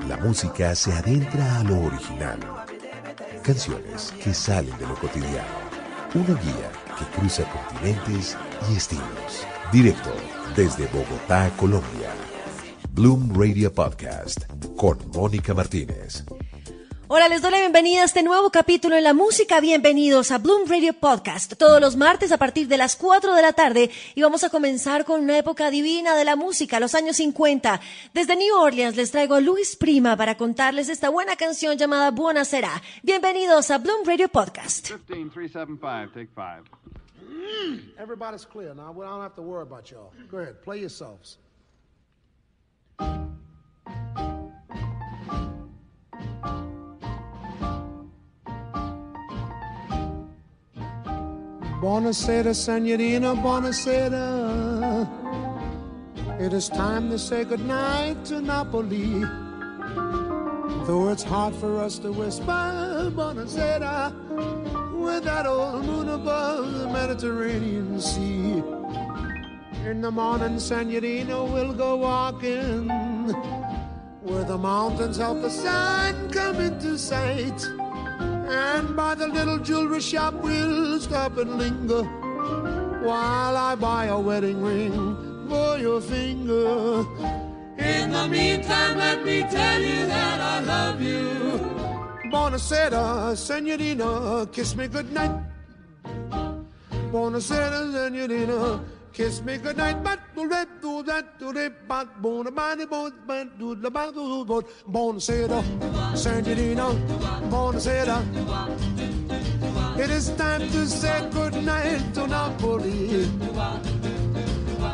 La música se adentra a lo original. Canciones que salen de lo cotidiano. Una guía que cruza continentes y estilos. Directo desde Bogotá, Colombia. Bloom Radio Podcast con Mónica Martínez. Hola, les doy la bienvenida a este nuevo capítulo en la música. Bienvenidos a Bloom Radio Podcast, todos los martes a partir de las 4 de la tarde y vamos a comenzar con una época divina de la música, los años 50. Desde New Orleans les traigo a Luis Prima para contarles esta buena canción llamada Buena Será. Bienvenidos a Bloom Radio Podcast. 15, 375, take five. Everybody's clear now. We don't have to worry about y'all. Go ahead, play yourselves. Buonasera, senorina, buonasera. It is time to say goodnight to Napoli. Though it's hard for us to whisper, buonasera, with that old moon above the Mediterranean Sea. In the morning, Signorina, we'll go walking where the mountains help the sun come into sight. And by the little jewelry shop, we'll stop and linger while I buy a wedding ring for your finger. In the meantime, let me tell you that I love you. Buonasera, senorina, kiss me goodnight. Buonasera, senorina, kiss me goodnight. But do that, do that, do that, but bona bani, bon, but do the bad, do but buonasera, senorina, buonasera. It is time to say goodnight to Napoli.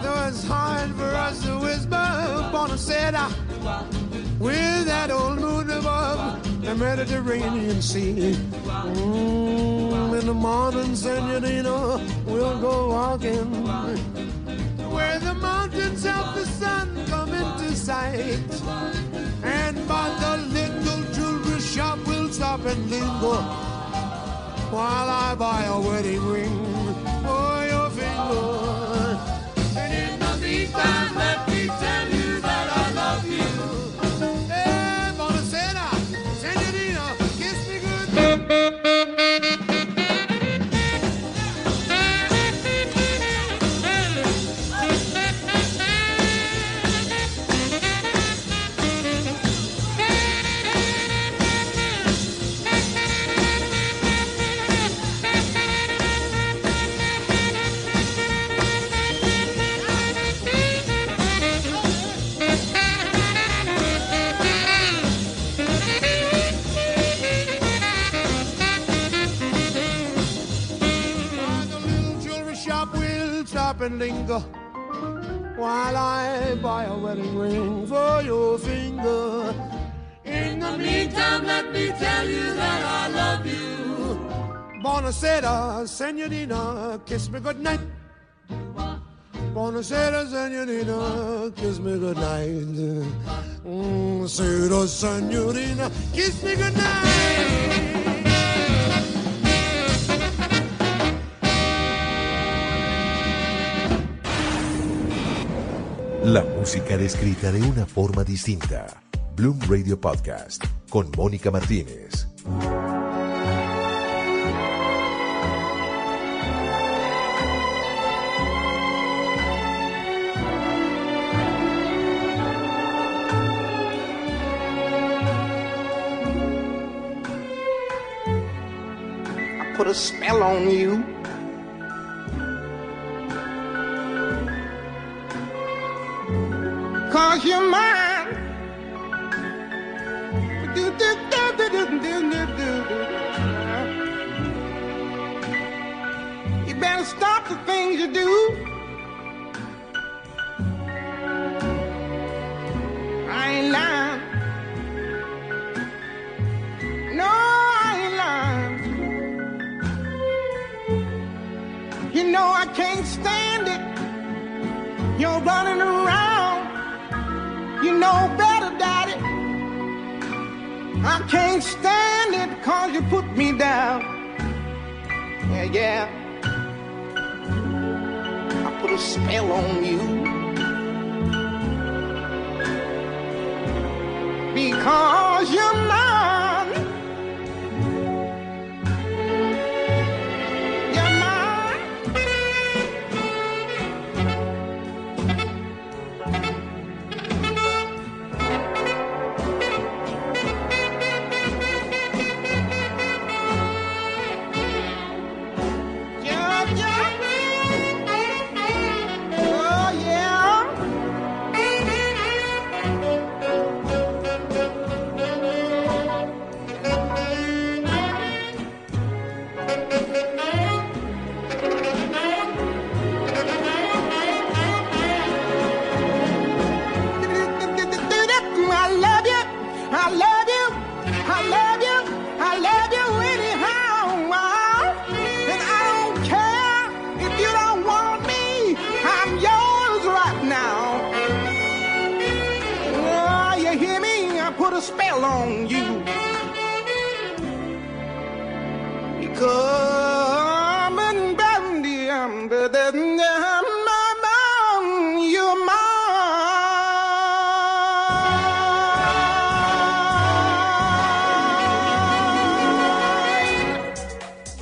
Though it's hard for us to whisper, buonasera, uh, with that old moon above the Mediterranean Sea. Mm, in the morning, senorina, we'll go walking where the mountains help the sun come into sight. And by the little jewelry shop, we'll stop and linger while I buy a wedding ring for your finger. And linger while I buy a wedding ring for your finger. In the meantime, let me tell you that I love you. Buonasera, senorina, kiss me goodnight. Buonasera, senorina, kiss me goodnight. Mm, sera, senorina, kiss me goodnight. La música descrita de una forma distinta. Bloom Radio Podcast con Mónica Martínez. Put a spell on you. cause you're mine. Do, do, do, do, do, do, do, do. You better stop the things you do. I ain't lying. No, I ain't lying. You know I can't stand it. You're running around. You know better, Daddy. I can't stand it cause you put me down. Yeah, yeah. I put a spell on you. because you're mine.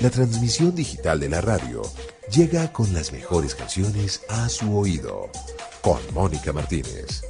La transmisión digital de la radio llega con las mejores canciones a su oído. Con Mónica Martínez.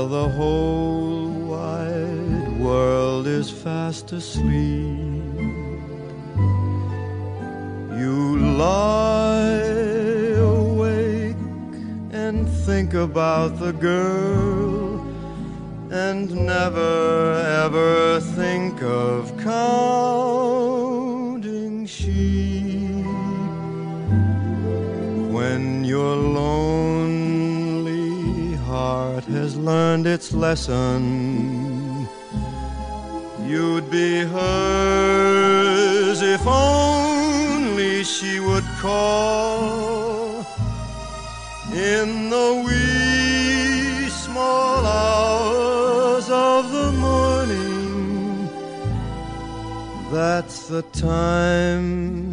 While the whole wide world is fast asleep, you lie awake and think about the girl and never ever think of counting sheep. When your lonely learned its lesson you'd be hers if only she would call in the wee small hours of the morning. That's the time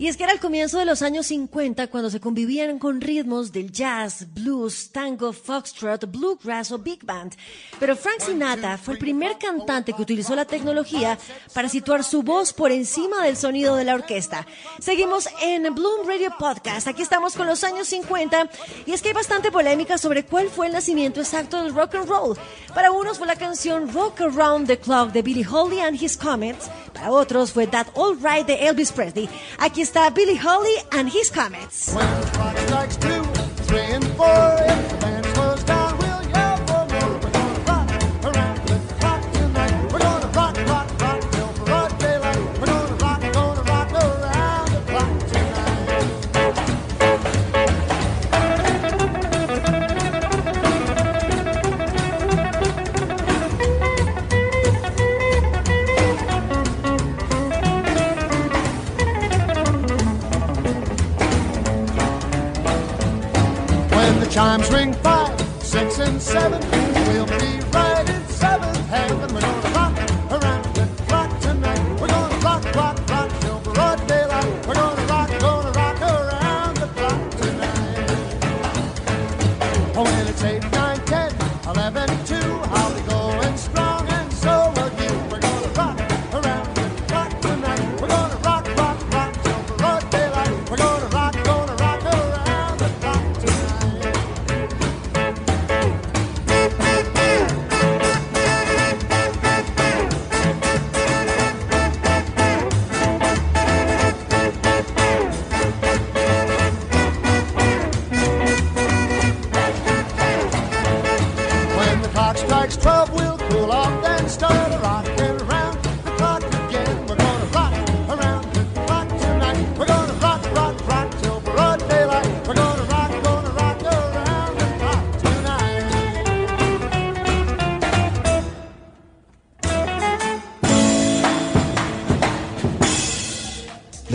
Y es que era el comienzo de los años 50 cuando se convivían con ritmos del jazz, blues, tango, foxtrot, bluegrass o big band. Pero Frank Sinatra fue el primer cantante que utilizó la tecnología para situar su voz por encima del sonido de la orquesta. Seguimos en Bloom Radio Podcast. Aquí estamos con los años 50 y es que hay bastante polémica sobre cuál fue el nacimiento exacto del rock and roll. Para unos fue la canción Rock Around the Clock de Billy Holly and His Comets. Para otros fue That All Right de Elvis Presley. Aquí Bill Haley and His Comets. And four, if six and seven.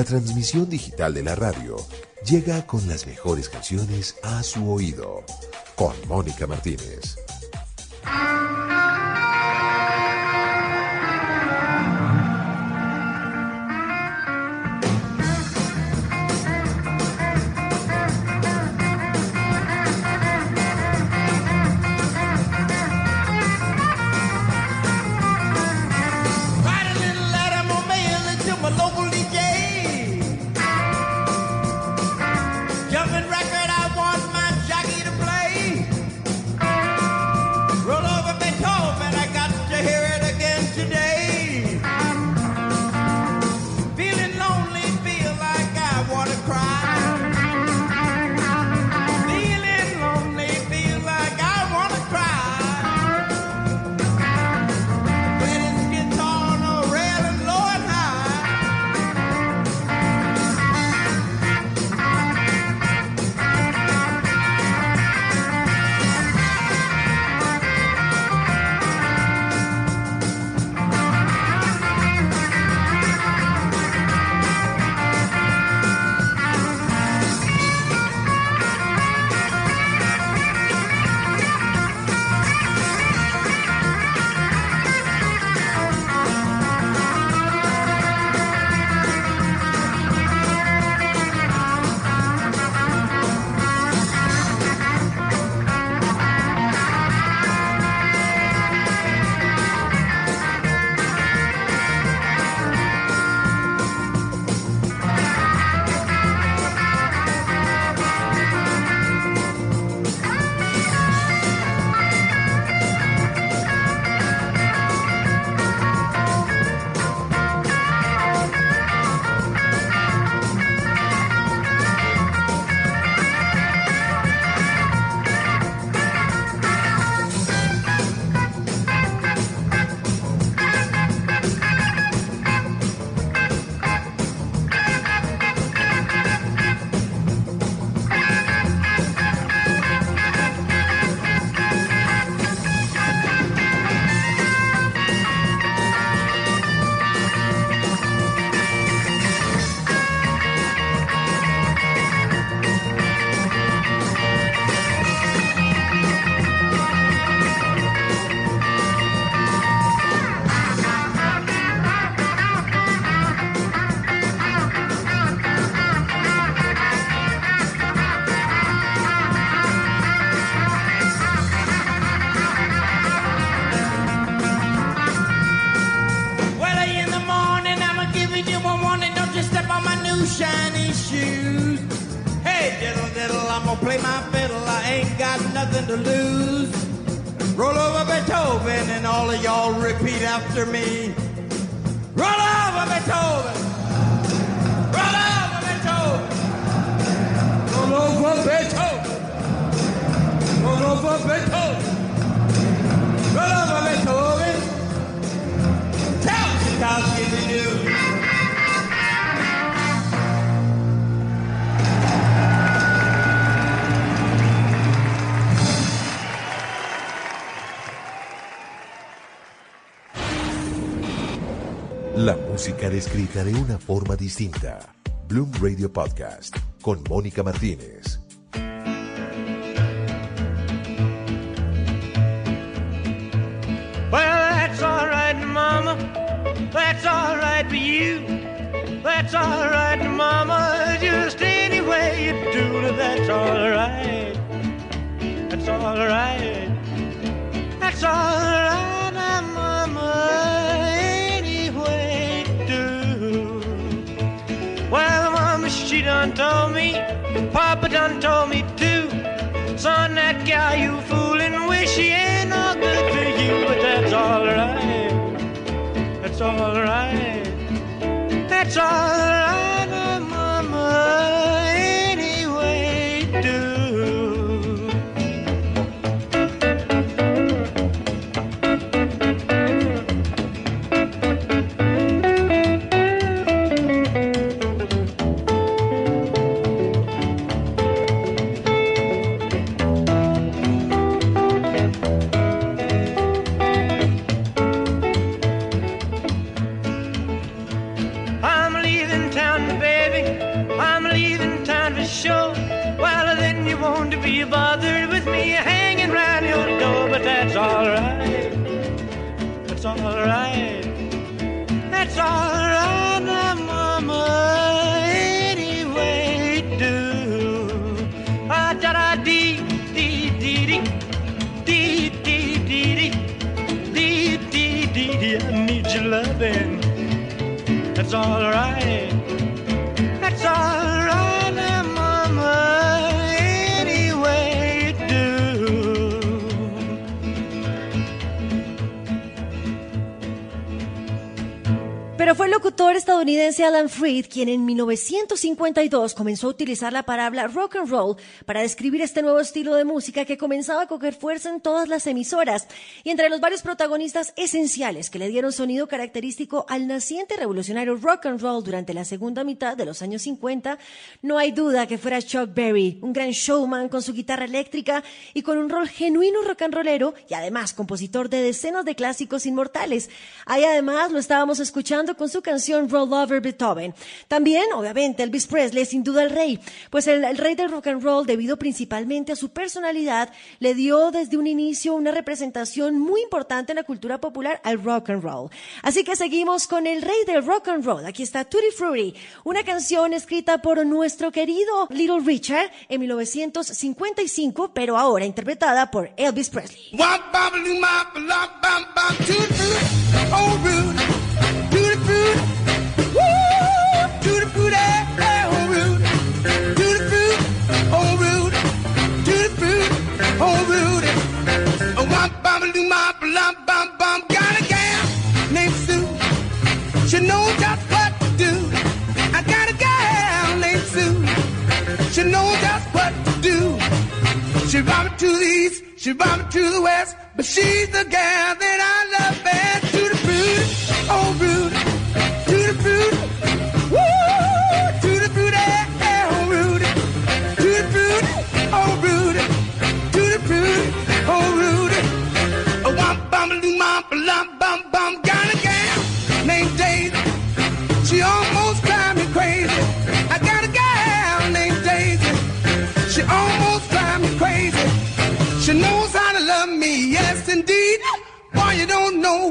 transmisión digital de la radio llega con las mejores canciones a su oído, con Mónica Martínez. descrita de una forma distinta. Bloom Radio Podcast con Mónica Martínez. It's all right. It's all right. estadounidense Alan Freed, quien en 1952 comenzó a utilizar la palabra rock and roll para describir este nuevo estilo de música que comenzaba a coger fuerza en todas las emisoras. Y entre los varios protagonistas esenciales que le dieron sonido característico al naciente revolucionario rock and roll durante la segunda mitad de los años 50, no hay duda que fuera Chuck Berry, un gran showman con su guitarra eléctrica y con un rol genuino rock and rollero y además compositor de decenas de clásicos inmortales. Ahí además lo estábamos escuchando con su canción Roll Over Beethoven. También, obviamente, Elvis Presley es sin duda el rey, pues el, el, rey del rock and roll, debido principalmente a su personalidad, le dio desde un inicio una representación muy importante en la cultura popular al rock and roll. Así que seguimos con el rey del rock and roll. Aquí está Tutti Frutti, una canción escrita por nuestro querido Little Richard en 1955, pero ahora interpretada por Elvis Presley. to the east, she bombed to the west, but she's the gal that I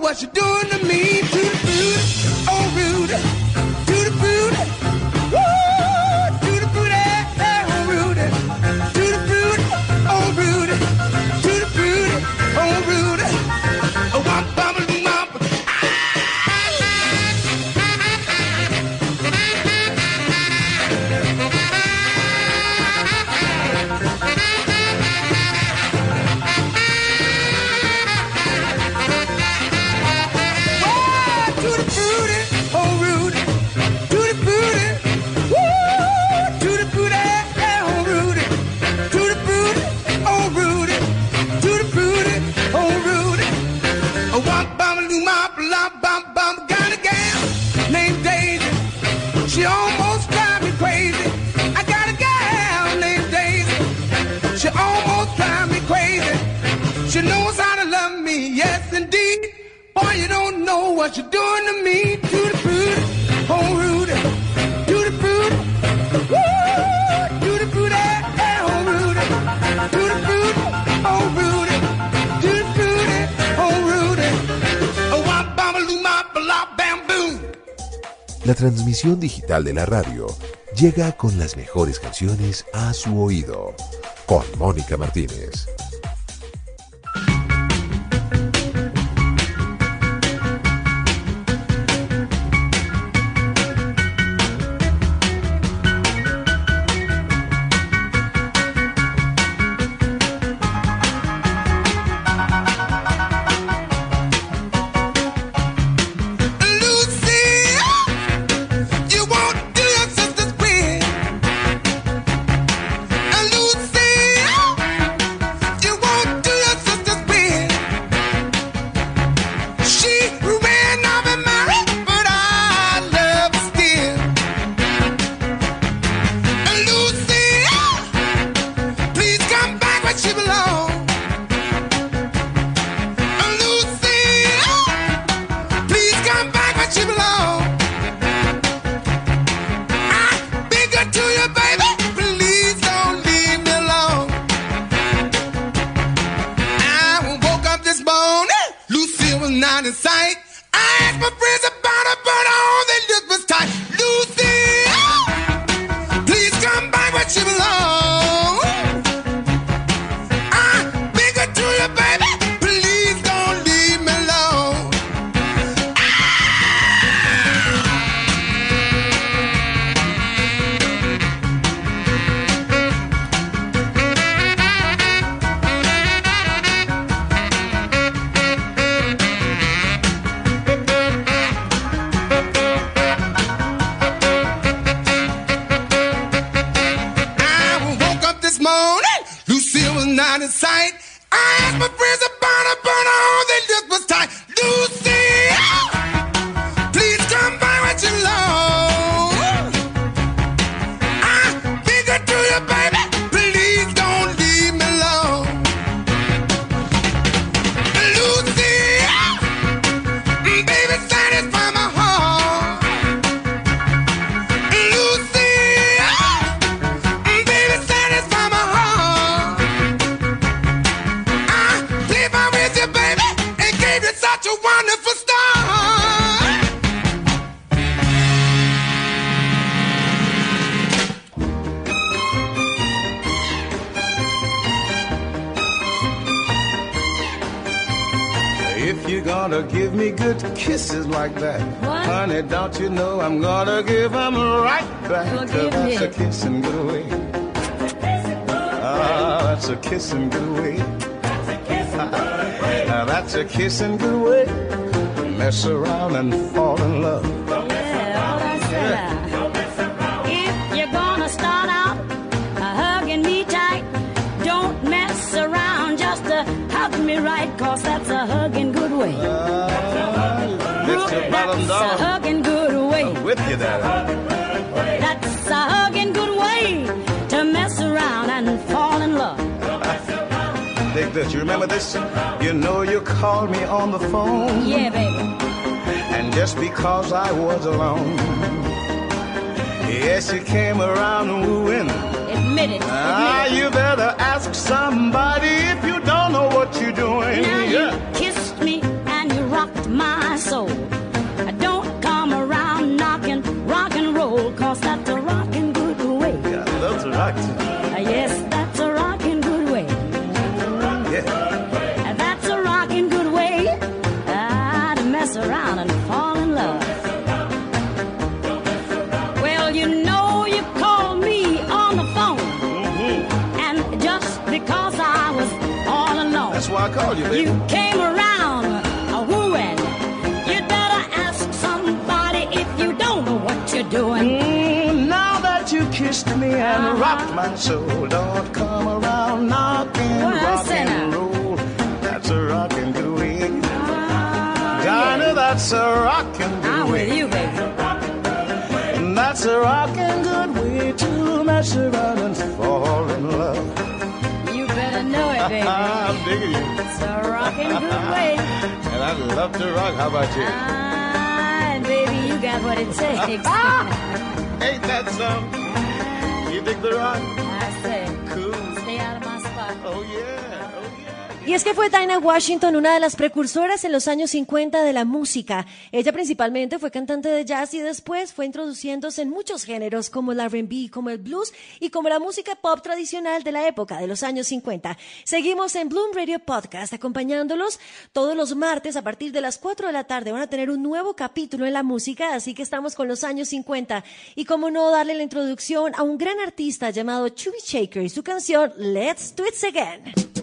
what you doing La transmisión digital de la radio llega con las mejores canciones a su oído. Con Mónica Martínez. Kisses like that, What? honey, don't you know I'm gonna give them right back? Well, give that's a kissing good way. Ah, that's a kissing good way. Now that's a kissing good way. Mess around and fall in love. That's a hugging good way. I'm With you, Daddy. That's a hugging good way to mess around and fall in love. Dig this. You remember this? You know you called me on the phone. Yeah, baby. And just because I was alone, yes, you came around wooing. Admit it. Ah, Admit it. you better ask somebody if you don't know what you're doing. Now Yeah. you That's why I called you, baby. You came around a wooing. You'd better ask somebody if you don't know what you're doing. Mm, now that you kissed me and Uh-huh. rocked my soul, don't come around knocking I rock and roll. That's a rockin' good way. Ah, Dinah, that's a rockin' good I'm way. with you, baby. And that's a rockin' good way to mess around and fall I'm digging you. It's a rocking good way. And I love to rock. How about you? Ah, and baby, you got what it takes. Ain't that some? You dig the rock? I say, Cool. stay out of my spot. Oh yeah. Y es que fue Dinah Washington una de las precursoras en los años 50 de la música. Ella principalmente fue cantante de jazz y después fue introduciéndose en muchos géneros como el R&B, como el blues y como la música pop tradicional de la época de los años 50. Seguimos en Bloom Radio Podcast acompañándolos todos los martes a partir de las 4 de la tarde. Van a tener un nuevo capítulo en la música, así que estamos con los años 50. Y como no darle la introducción a un gran artista llamado Chubby Shaker y su canción Let's Do It Again.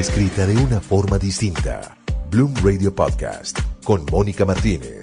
escrita de una forma distinta. Bloom Radio Podcast con Mónica Martínez.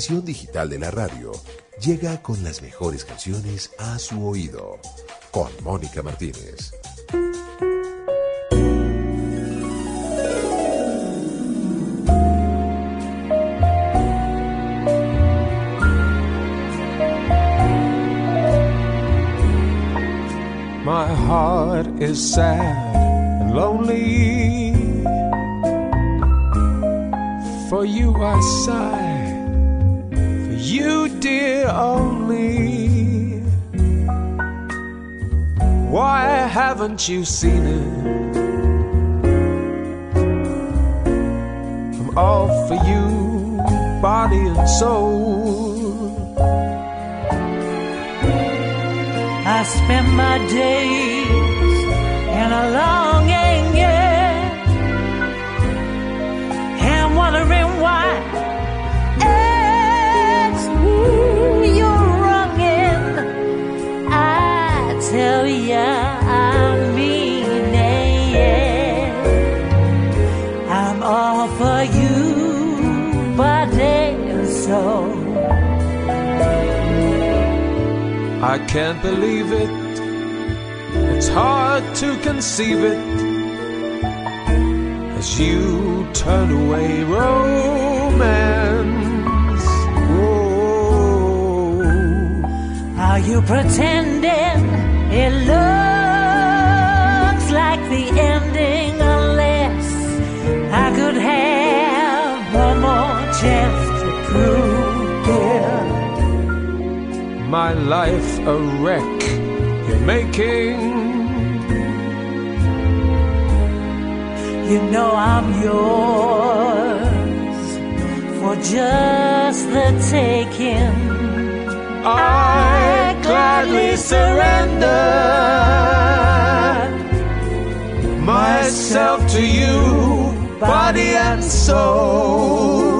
Transmisión digital de la radio llega con las mejores canciones a su oído. Con Mónica Martínez. My heart is sad and lonely. For you I sigh, haven't you seen it? I'm all for you, body and soul. I spend my days can't believe it. It's hard to conceive it as you turn away romance. Are you pretending it looks like the ending My life a wreck you're making. You know I'm yours for just the taking. I gladly surrender myself to you, body and soul.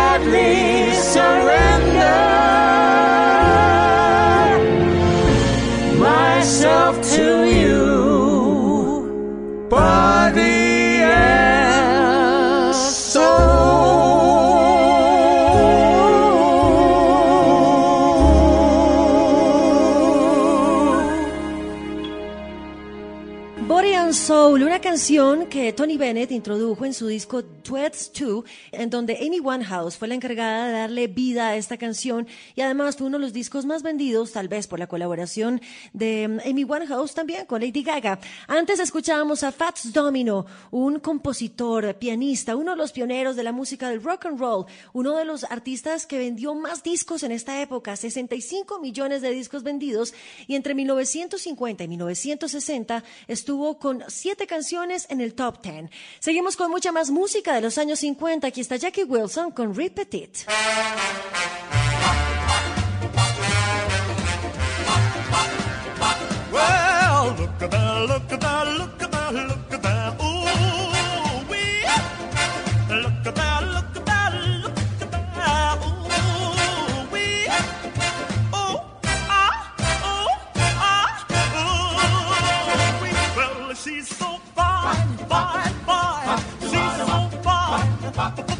gladly surrender myself to you, body canción que Tony Bennett introdujo en su disco Duets 2, en donde Amy Winehouse fue la encargada de darle vida a esta canción y además fue uno de los discos más vendidos, tal vez por la colaboración de mm, Amy Winehouse también con Lady Gaga. Antes escuchábamos a Fats Domino, un compositor, pianista, uno de los pioneros de la música del rock and roll, uno de los artistas que vendió más discos en esta época, 65 millones de discos vendidos y entre 1950 y 1960 estuvo con siete canciones en el top 10. Seguimos con mucha más música de los años 50. Aquí está Jackie Wilson con Repeat. Fine, fine. She's so fine,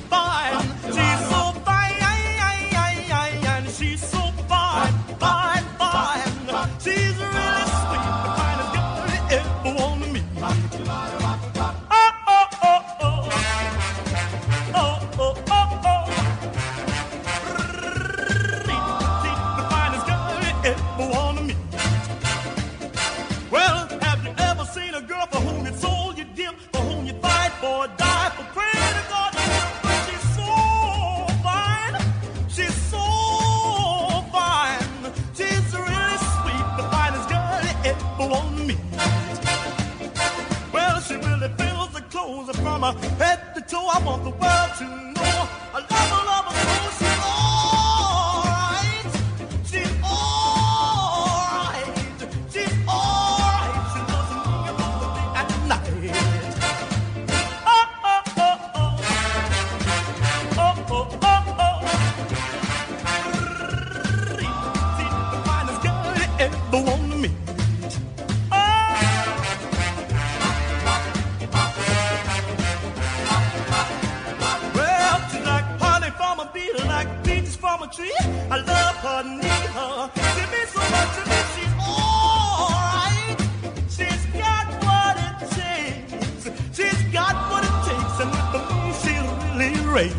really.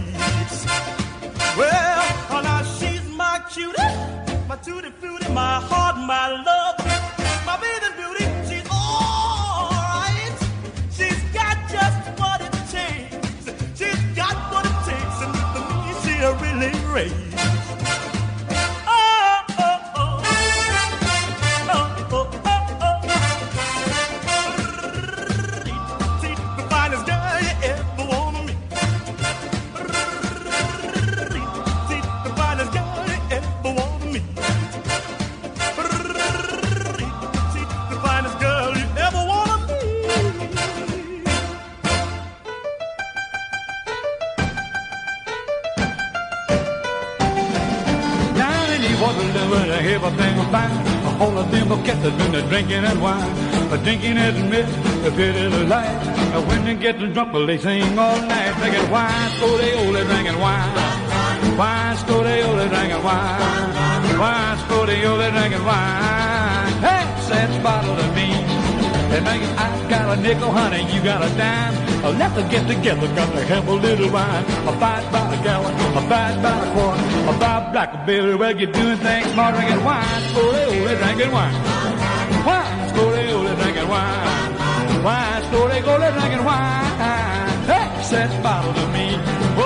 Well, oh, now she's my cutie, my tutti frutti, my heart, my love, my bathing beauty. She's alright. She's got just what it takes. She's got what it takes, and the me, she really raves. Wine. A drinking is mist, a the light. When they get drunk, well, they sing all night. They get wine, so they only drinking wine. Wine, so they only drinking wine. Wine, so they only drinking wine. Hey, said bottle to me. And now I got a nickel, honey, you got a dime. Uh, let's get together, got to have a little wine. A five by the gallon, a five by the quart, a five blackberry. Well, you're doing things smart, drinking wine. Slowly, only drinking. Wine, wine. Wine, slowly, only drinking wine. Hey, said bottle to me.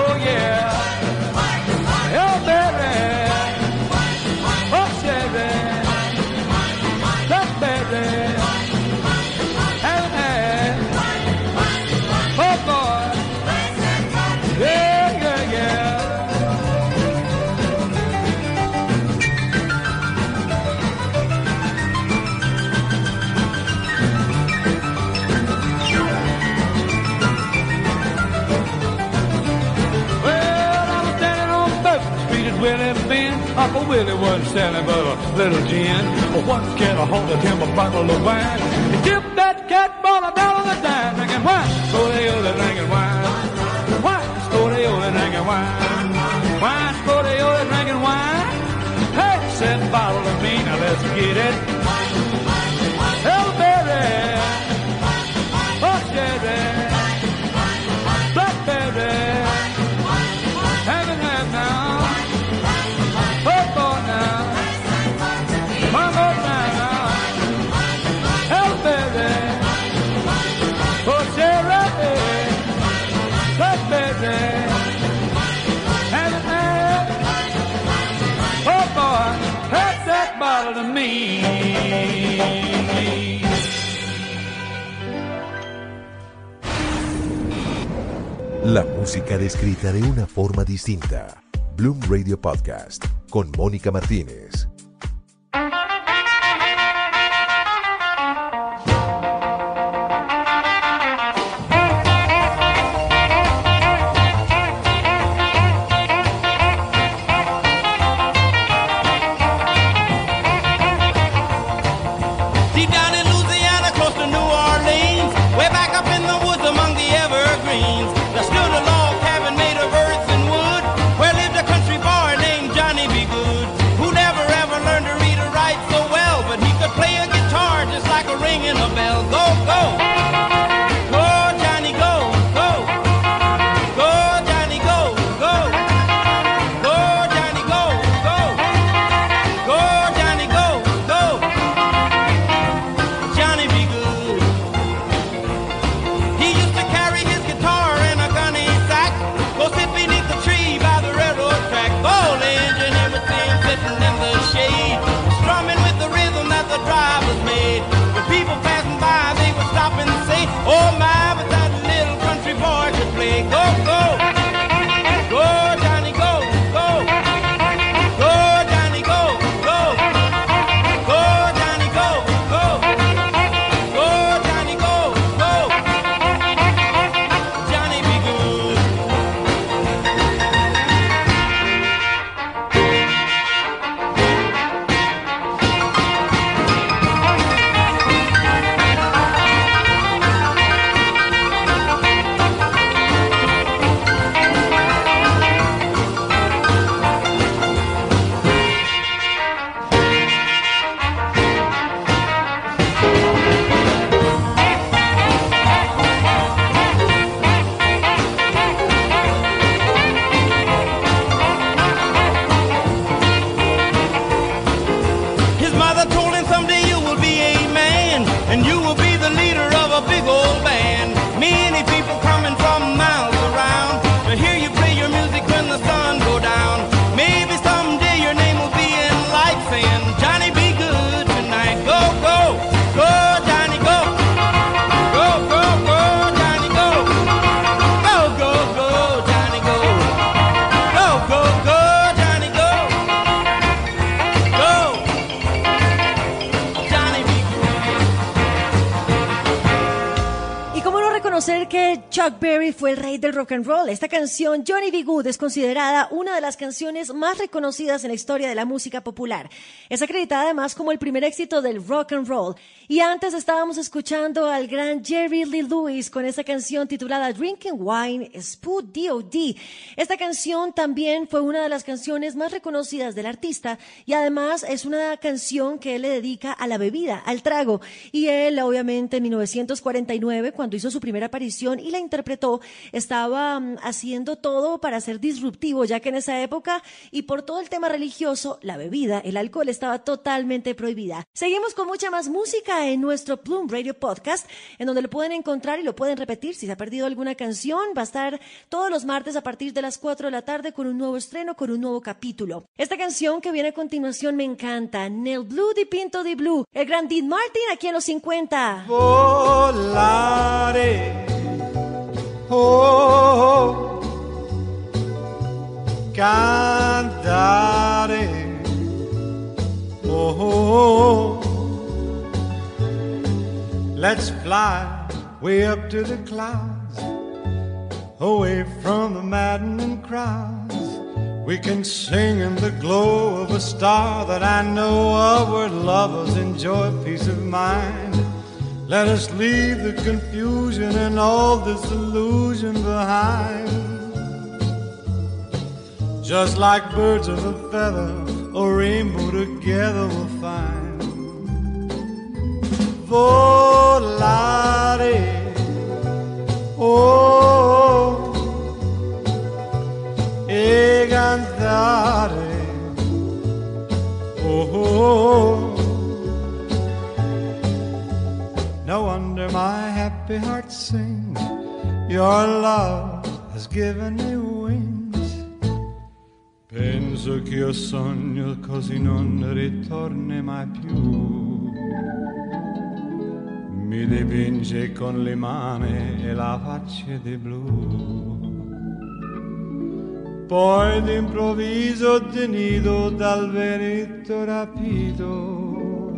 Willie wasn't selling but a little gin. But one cat hold of him a bottle of wine. He tipped that cat bottle down on the dime, drinking wine. La música descrita de una forma distinta. Bloom Radio Podcast con Mónica Martínez. Rock and roll. Esta canción, Johnny B. Es considerada una de las canciones más reconocidas en la historia de la música popular. Es acreditada además como el primer éxito del rock and roll. Y antes estábamos escuchando al gran Jerry Lee Lewis con esa canción titulada Drinking Wine Spood D.O.D. Esta canción también fue una de las canciones más reconocidas del artista y además es una canción que él le dedica a la bebida, al trago. Y él, obviamente, en 1949, cuando hizo su primera aparición y la interpretó, estaba mm, haciendo todo para disruptivo, ya que en esa época y por todo el tema religioso, la bebida, el alcohol estaba totalmente prohibida. Seguimos con mucha más música en nuestro Plum Radio Podcast, en donde lo pueden encontrar y lo pueden repetir. Si se ha perdido alguna canción, va a estar todos los martes a partir de las 4 de la tarde con un nuevo estreno, con un nuevo capítulo. Esta canción que viene a continuación me encanta. Nel Blue di Pinto di Blue. El gran Dean Martin aquí en los 50. volare. Oh, cantare. Oh, oh, oh, let's fly way up to the clouds, away from the maddening crowds. We can sing in the glow of a star that I know where lovers enjoy peace of mind. Let us leave the confusion and all disillusion behind. Just like birds of a feather, a rainbow together we'll find. Volare, oh, e cantare, oh. No wonder my happy heart sings. Your love has given me. Penso che io sogno così non ritorni mai più. Mi dipinge con le mani e la faccia di blu. Poi d'improvviso tenido dal vento rapito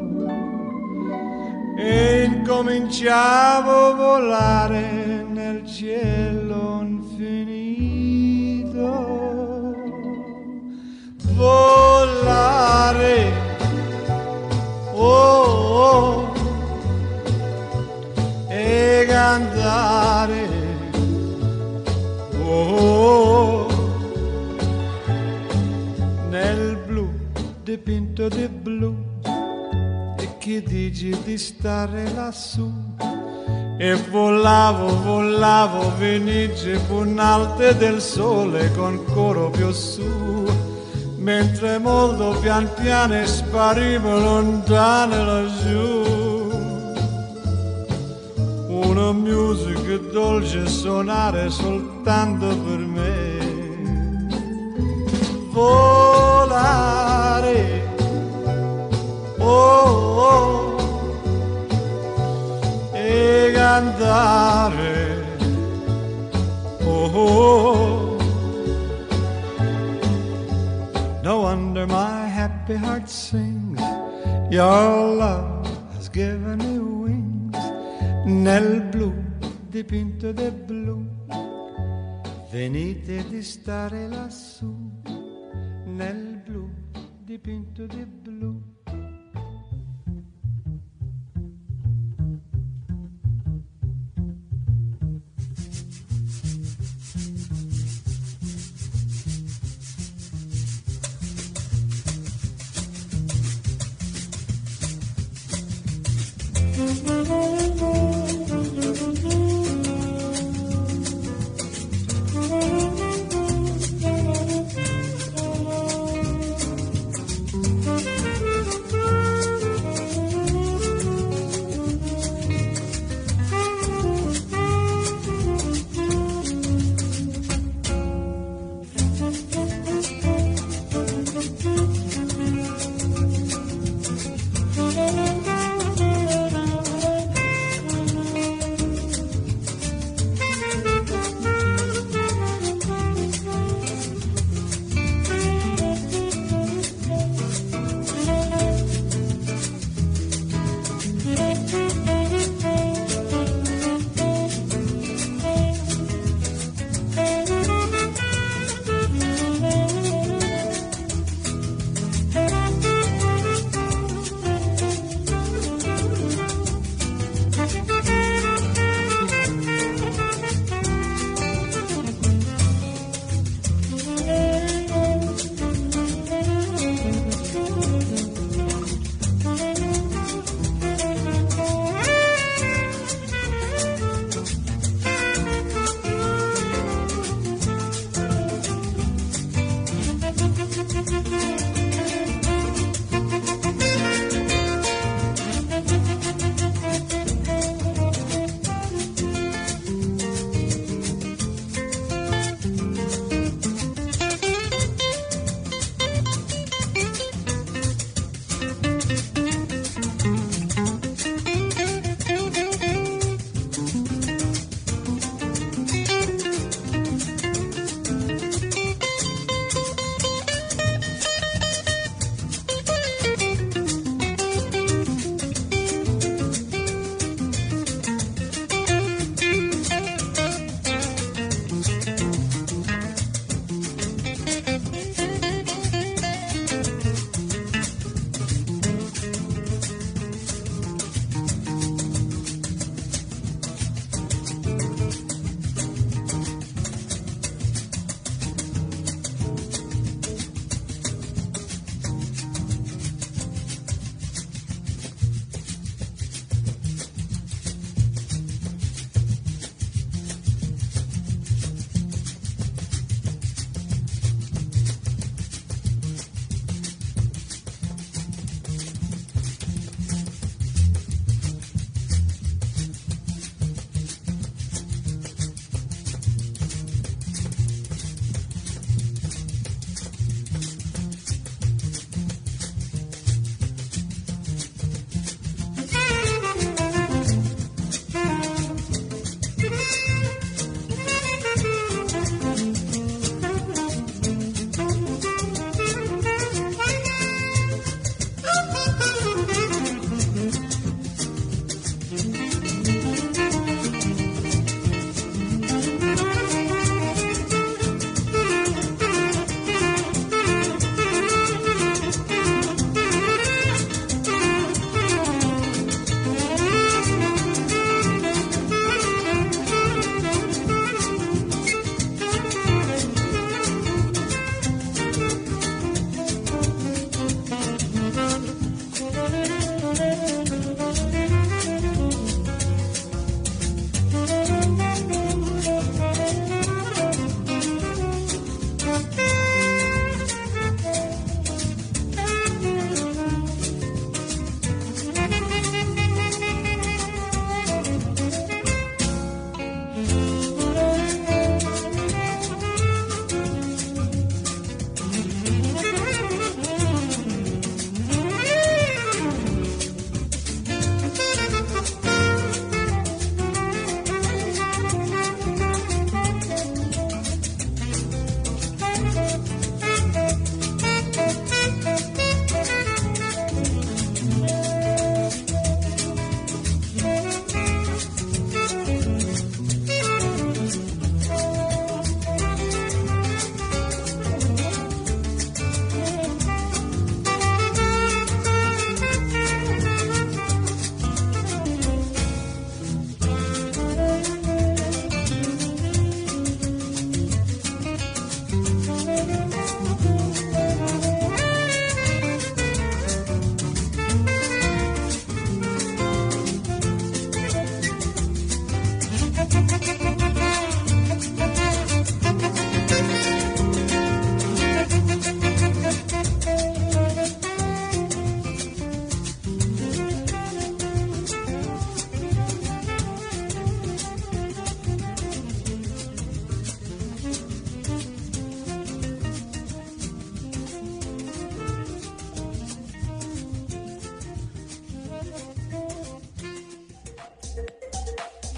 e incominciavo a volare nel cielo infinito. Volare, oh, oh, e cantare, oh, nel blu dipinto di blu. E che dici di stare lassù? E volavo, volavo, venice punalte del sole con coro più su mentre molto pian piano sparivo lontano laggiù. Una musica dolce suonare soltanto per me. Volare. Oh, oh. E cantare happy heart sings. Your love has given me wings. Nel blu dipinto di blu. Venite di stare lassù. Nel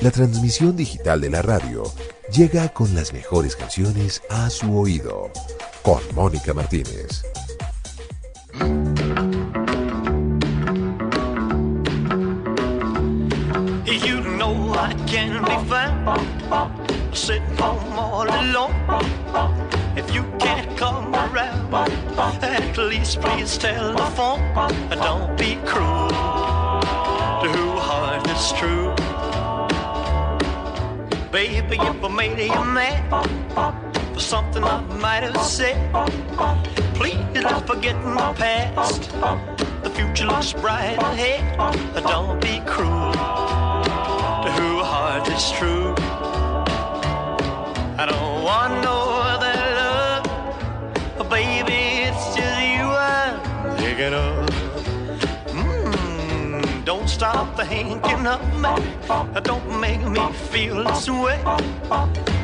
La transmisión digital de la radio llega con las mejores canciones a su oído. Con Mónica Martínez. Made you mad for something I might have said, please don't forget my past. The future looks bright ahead. but Don't be cruel to who heart is true. I don't want no stop thinking of me. Don't make me feel this way.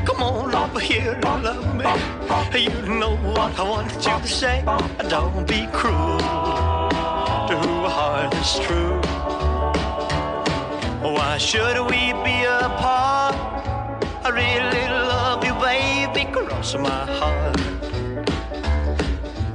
Come on over here and love me. You know what I want you to say. Don't be cruel to who heart is true. Why should we be apart? I really love you, baby, cross my heart.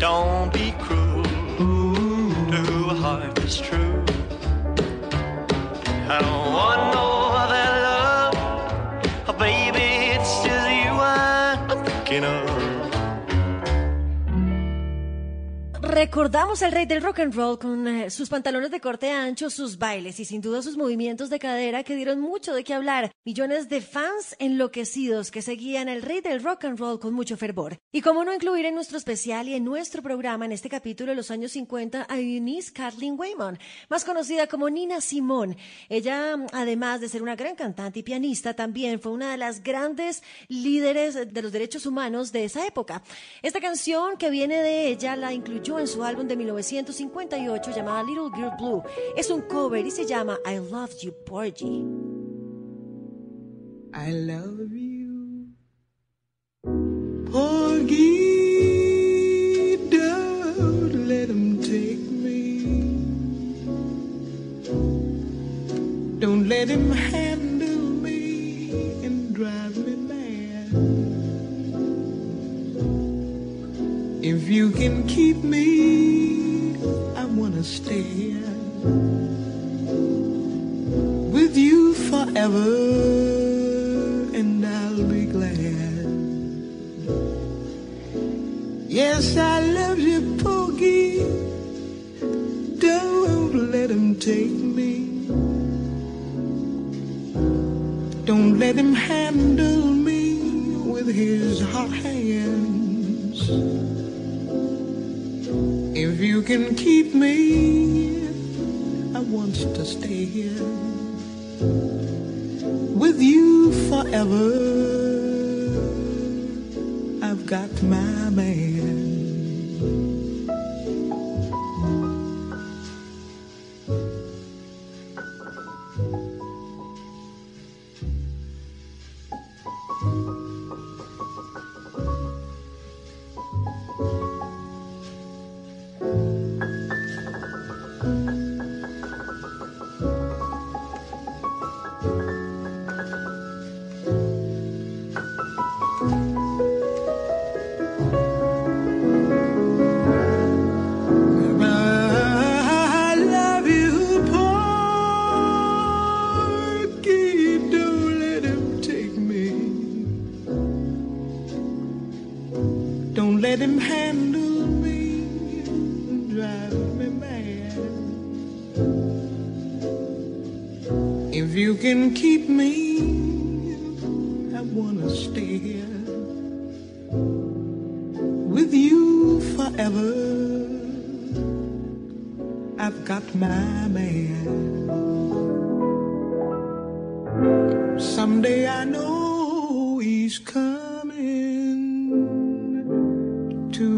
Don't be cruel to a heart that's true. I don't want no other love, oh baby, it's just you I'm thinking of. Recordamos al rey del rock and roll con eh, sus pantalones de corte ancho, sus bailes y sin duda sus movimientos de cadera que dieron mucho de qué hablar. Millones de fans enloquecidos que seguían al rey del rock and roll con mucho fervor. Y cómo no incluir en nuestro especial y en nuestro programa en este capítulo de los años 50 a Eunice Kathleen Waymon, más conocida como Nina Simone. Ella, además de ser una gran cantante y pianista, también fue una de las grandes líderes de los derechos humanos de esa época. Esta canción que viene de ella la incluyó en su álbum de 1958 llamada Little Girl Blue. Es un cover y se llama I Love You, Porgy. I love you, Porgy.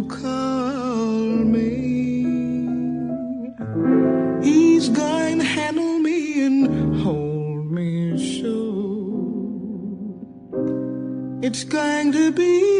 call me. He's going to handle me and hold me so. It's going to be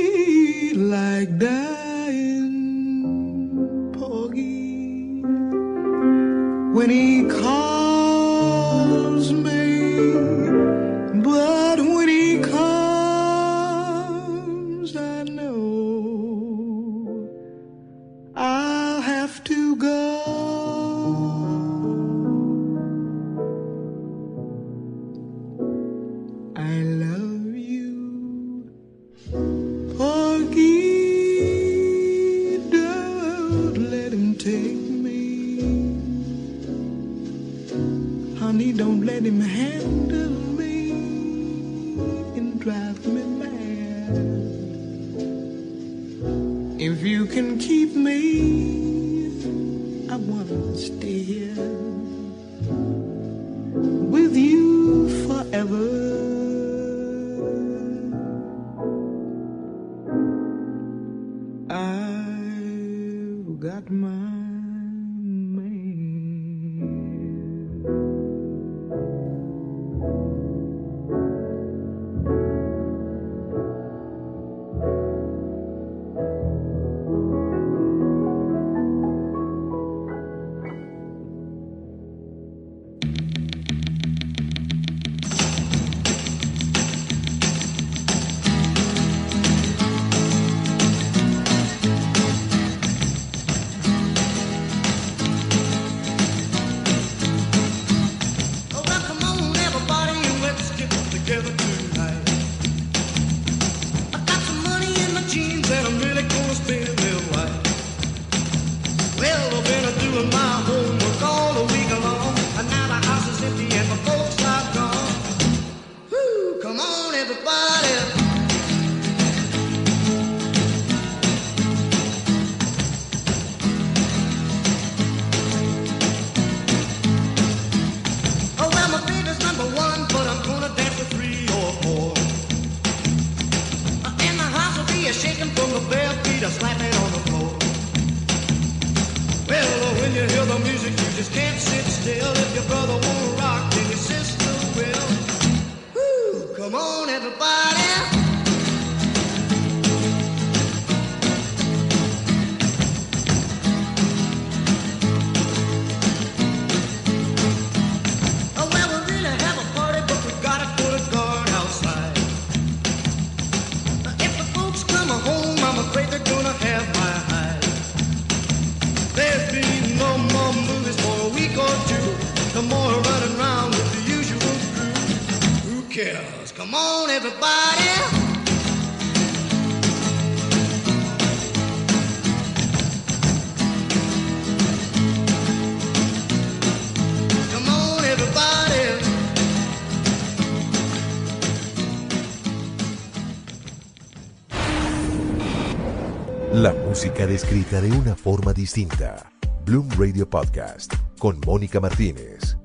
descrita de una forma distinta. Bloom Radio Podcast con Mónica Martínez.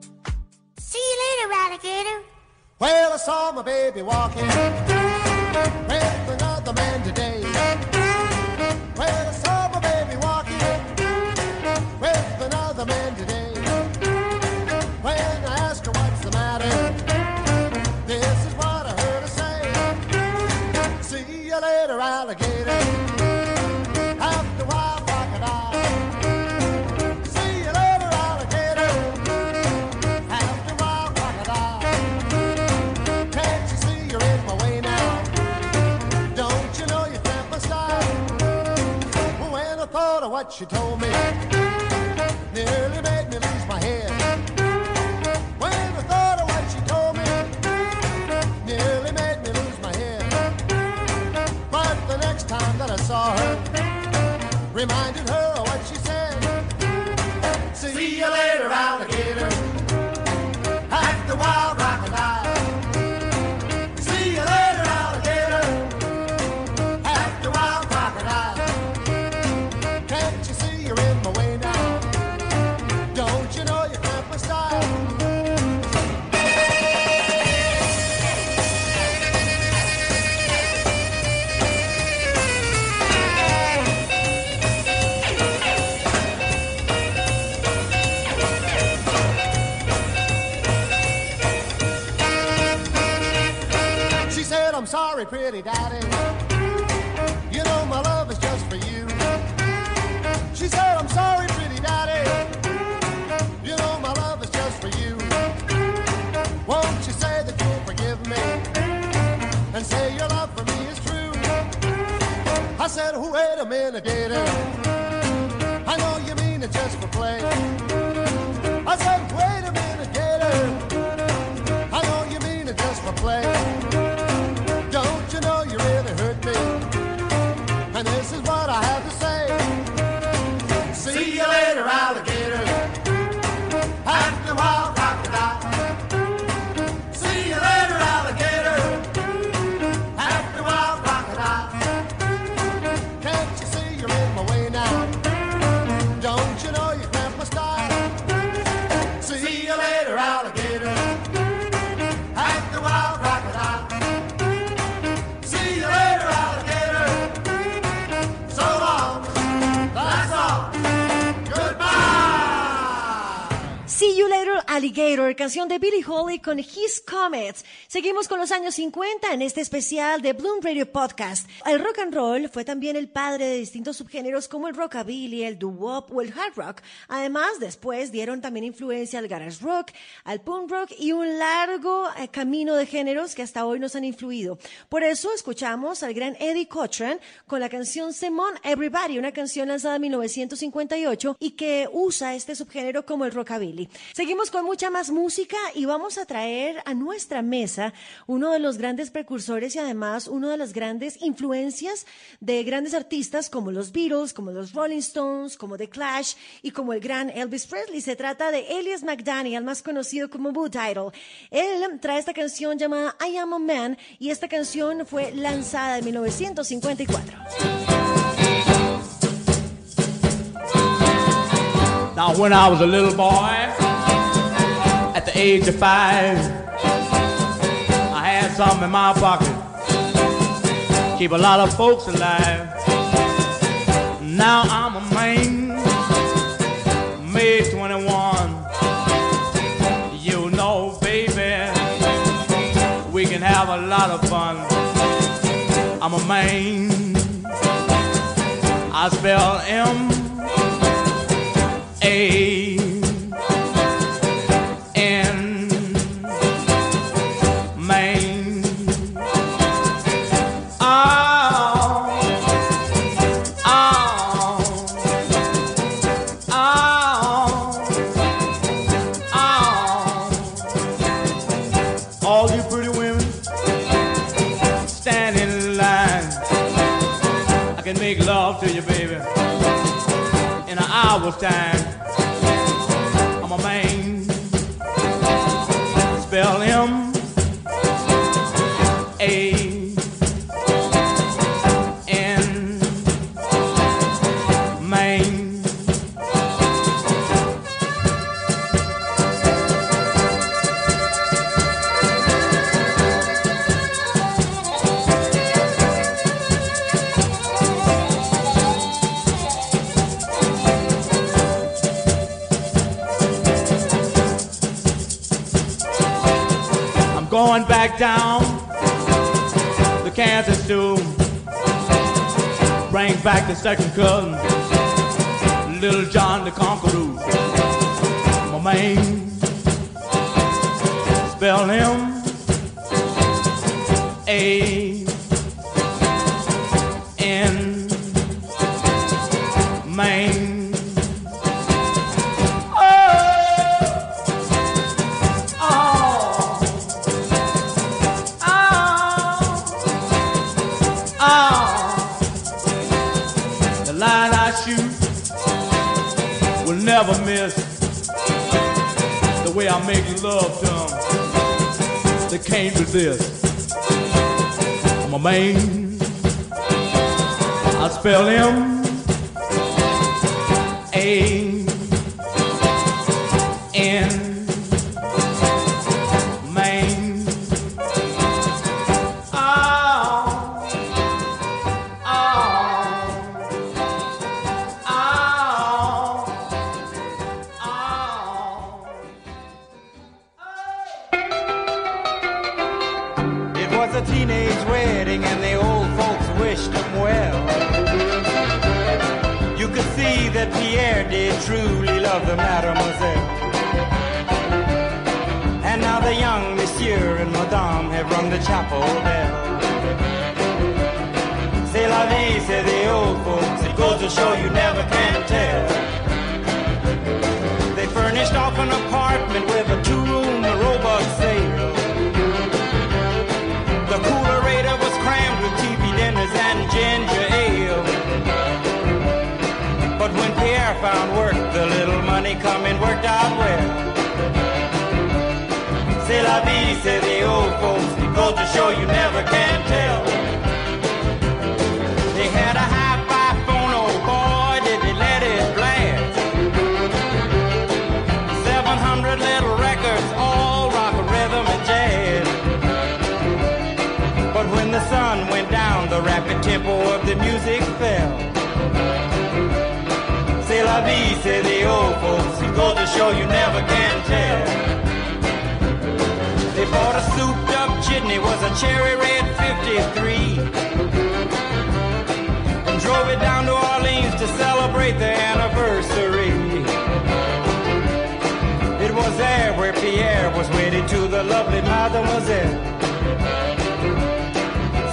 Pretty daddy. You know my love is just for you. She said, I'm sorry, pretty daddy. You know my love is just for you. Won't you say that you'll forgive me and say your love for me is true? I said, wait a minute, gator. I know you mean it just for play. I said, wait a minute, gator. I know you mean it just for play. And this is what I have to say. See you later, alligator. Alligator, canción de Billie Holiday con His Comets. Seguimos con los años 50 en este especial de Bloom Radio Podcast. El rock and roll fue también el padre de distintos subgéneros como el rockabilly, el doo-wop o el hard rock. Además, después dieron también influencia al garage rock, al punk rock y un largo eh, camino de géneros que hasta hoy nos han influido. Por eso escuchamos al gran Eddie Cochran con la canción Simon Everybody, una canción lanzada en 1958 y que usa este subgénero como el rockabilly. Seguimos con mucha más música y vamos a traer a nuestra mesa uno de los grandes precursores y además uno de las grandes influencias de grandes artistas como los Beatles, como los Rolling Stones, como The Clash y como el gran Elvis Presley. Se trata de Elias McDaniel, más conocido como Boo Title. Él trae esta canción llamada I Am a Man y esta canción fue lanzada en 1954. Now, when I was a little boy, age of five, I had something in my pocket. Keep a lot of folks alive. Now I'm a man, May 21. You know, baby, we can have a lot of fun. I'm a man. I spell M A down the Kansas to bring back the second cousin, Little John the Conqueror. My man, spell him A can't resist. I'm a man. I spell him dizer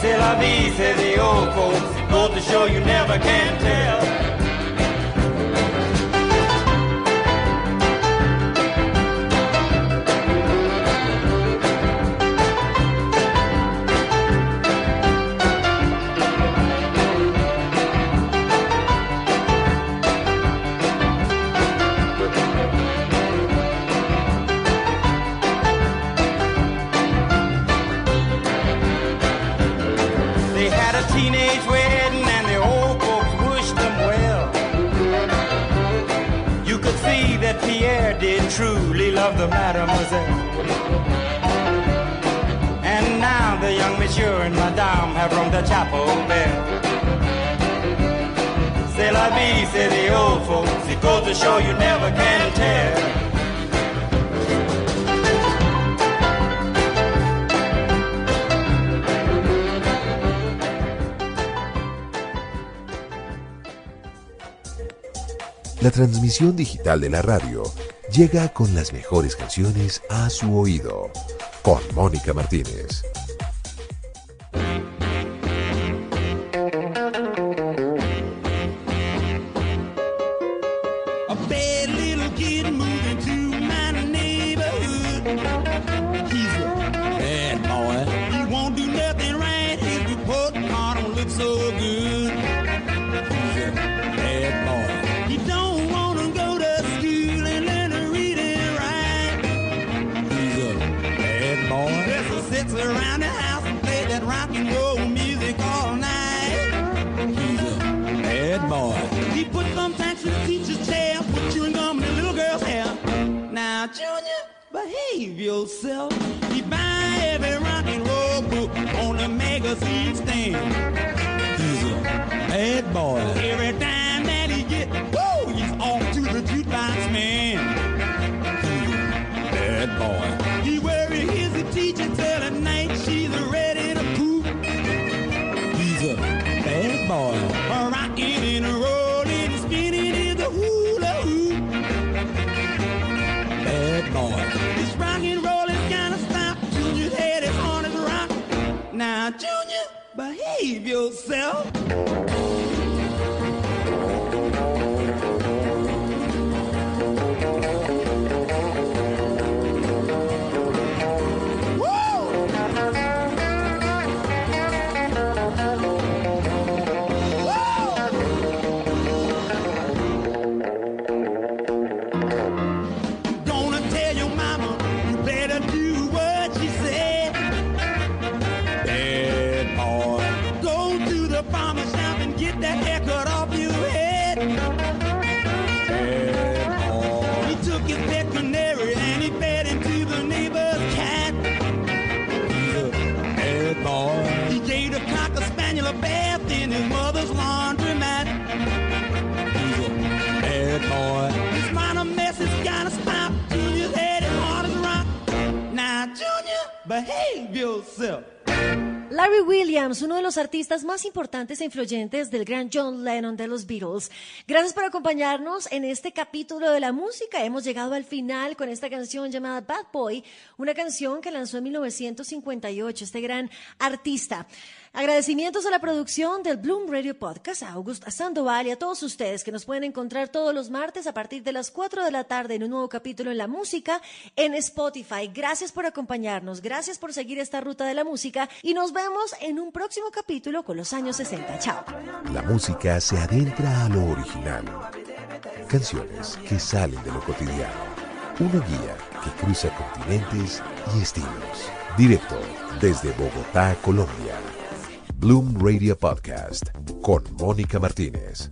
C'est la vie, says the old folks Go to show you never can tell. the mademoiselle. And now the young monsieur and madame have rung the chapel bell. C'est la vie, say the old folks. It goes to show you never can tell. La transmisión digital de la radio llega con las mejores canciones a su oído. Con Mónica Martínez. yourself. Larry Williams, uno de los artistas más importantes e influyentes del gran John Lennon de los Beatles. Gracias por acompañarnos en este capítulo de la música. Hemos llegado al final con esta canción llamada Bad Boy, una canción que lanzó en 1958 este gran artista. Agradecimientos a la producción del Bloom Radio Podcast, a Augusta Sandoval y a todos ustedes que nos pueden encontrar todos los martes a partir de las 4 de la tarde en un nuevo capítulo en la música en Spotify. Gracias por acompañarnos, gracias por seguir esta ruta de la música y nos vemos en un próximo capítulo con los años 60. Chao. La música se adentra a lo original. Canciones que salen de lo cotidiano. Una guía que cruza continentes y estilos. Directo desde Bogotá, Colombia. Bloom Radio Podcast con Mónica Martínez.